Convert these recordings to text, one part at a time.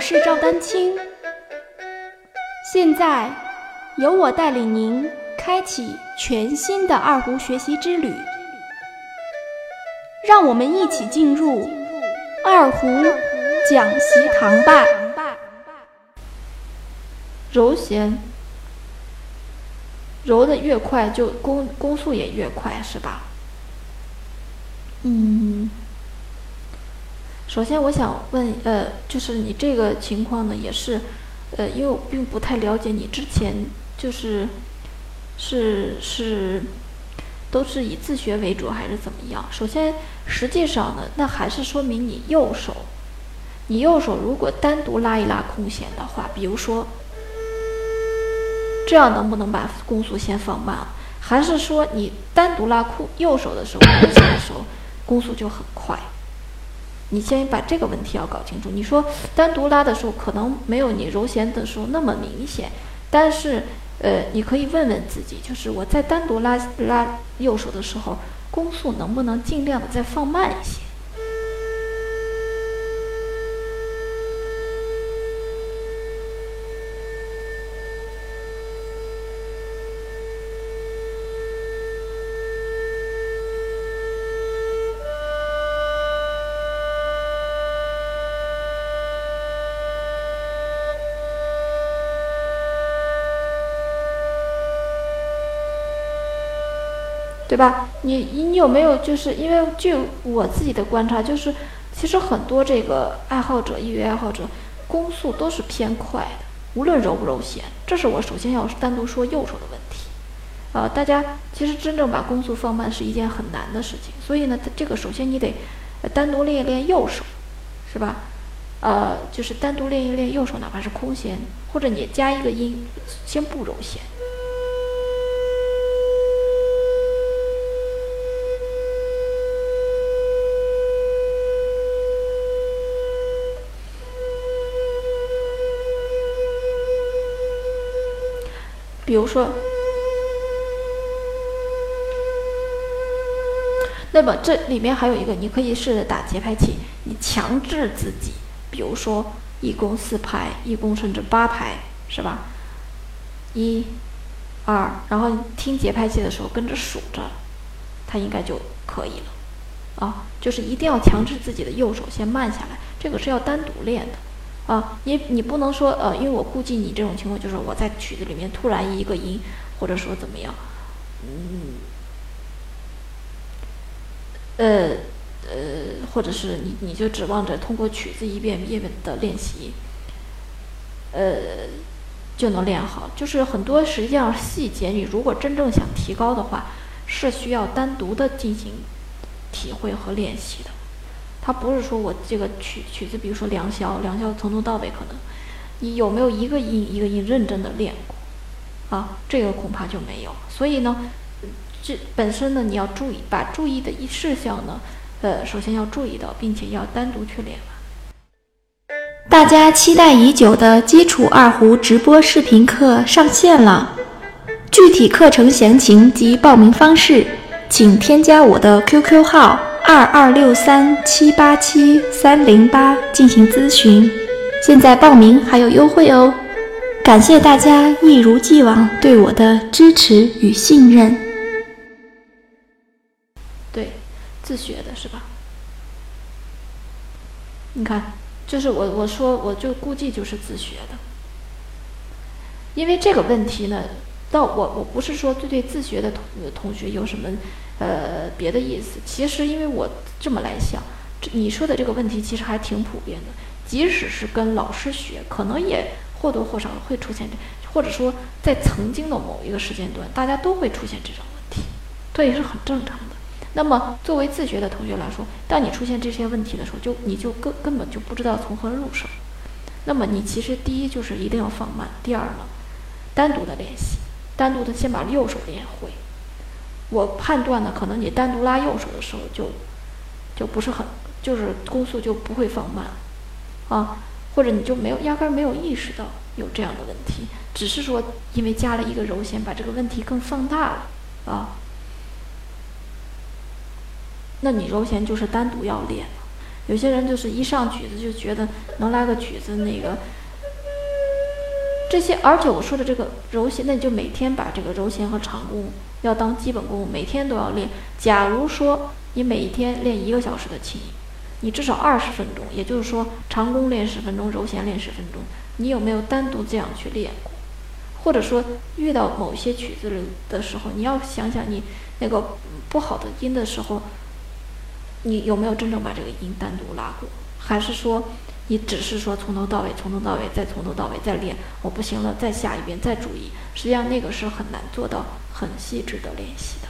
我是赵丹青，现在由我带领您开启全新的二胡学习之旅，让我们一起进入二胡讲习堂吧。揉弦，揉的越快，就攻攻速也越快，是吧？嗯。首先，我想问，呃，就是你这个情况呢，也是，呃，因为我并不太了解你之前，就是，是是，都是以自学为主还是怎么样？首先，实际上呢，那还是说明你右手，你右手如果单独拉一拉空弦的话，比如说，这样能不能把攻速先放慢？还是说你单独拉空右手的时候，空弦的时候，攻速就很快？你先把这个问题要搞清楚。你说单独拉的时候可能没有你揉弦的时候那么明显，但是呃，你可以问问自己，就是我在单独拉拉右手的时候，弓速能不能尽量的再放慢一些？对吧？你你有没有就是因为据我自己的观察，就是其实很多这个爱好者、业余爱好者，攻速都是偏快的，无论揉不揉弦。这是我首先要单独说右手的问题。呃，大家其实真正把攻速放慢是一件很难的事情，所以呢，这个首先你得单独练一练右手，是吧？呃，就是单独练一练右手，哪怕是空弦，或者你加一个音，先不揉弦。比如说，那么这里面还有一个，你可以试着打节拍器，你强制自己，比如说一共四拍，一共甚至八拍，是吧？一、二，然后听节拍器的时候跟着数着，它应该就可以了。啊，就是一定要强制自己的右手先慢下来，这个是要单独练的。啊，你你不能说呃，因为我估计你这种情况就是我在曲子里面突然一个音，或者说怎么样，嗯，呃呃，或者是你你就指望着通过曲子一遍一遍的练习，呃，就能练好。就是很多实际上细节，你如果真正想提高的话，是需要单独的进行体会和练习的。他不是说我这个曲曲子，比如说良宵，良宵从头到尾可能，你有没有一个音一个音认真的练过？啊，这个恐怕就没有。所以呢，这本身呢，你要注意，把注意的一事项呢，呃，首先要注意到，并且要单独去练。大家期待已久的基础二胡直播视频课上线了，具体课程详情及报名方式，请添加我的 QQ 号。二二六三七八七三零八进行咨询，现在报名还有优惠哦！感谢大家一如既往对我的支持与信任。对，自学的是吧？你看，就是我我说我就估计就是自学的，因为这个问题呢，到我我不是说对对自学的同同学有什么。呃，别的意思，其实因为我这么来想，这你说的这个问题其实还挺普遍的。即使是跟老师学，可能也或多或少会出现这，或者说在曾经的某一个时间段，大家都会出现这种问题，这也是很正常的。那么作为自学的同学来说，当你出现这些问题的时候，就你就根根本就不知道从何入手。那么你其实第一就是一定要放慢，第二呢，单独的练习，单独的先把右手练会。我判断呢，可能你单独拉右手的时候就，就不是很，就是攻速就不会放慢，啊，或者你就没有压根没有意识到有这样的问题，只是说因为加了一个揉弦，把这个问题更放大了，啊，那你揉弦就是单独要练，有些人就是一上曲子就觉得能拉个曲子那个。这些，而且我说的这个柔弦，那你就每天把这个柔弦和长弓要当基本功，每天都要练。假如说你每一天练一个小时的琴，你至少二十分钟，也就是说长弓练十分钟，柔弦练十分钟，你有没有单独这样去练过？或者说遇到某些曲子的时候，你要想想你那个不好的音的时候，你有没有真正把这个音单独拉过？还是说？你只是说从头到尾，从头到尾，再从头到尾再练，我不行了，再下一遍，再注意。实际上那个是很难做到很细致的练习的。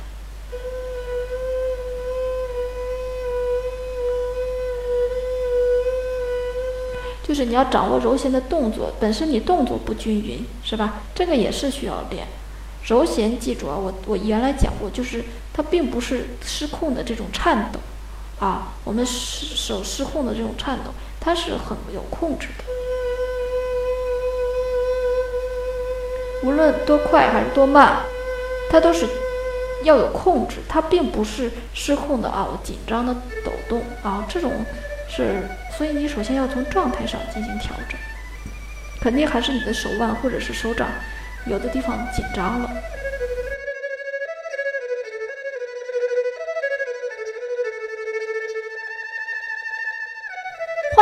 就是你要掌握柔弦的动作，本身你动作不均匀，是吧？这个也是需要练。柔弦记住啊，我我原来讲过，就是它并不是失控的这种颤抖，啊，我们失手失控的这种颤抖。它是很有控制的，无论多快还是多慢，它都是要有控制。它并不是失控的啊，我紧张的抖动啊，这种是，所以你首先要从状态上进行调整，肯定还是你的手腕或者是手掌有的地方紧张了。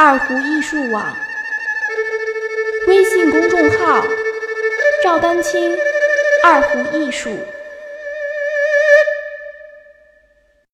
二胡艺术网微信公众号：赵丹青二胡艺术。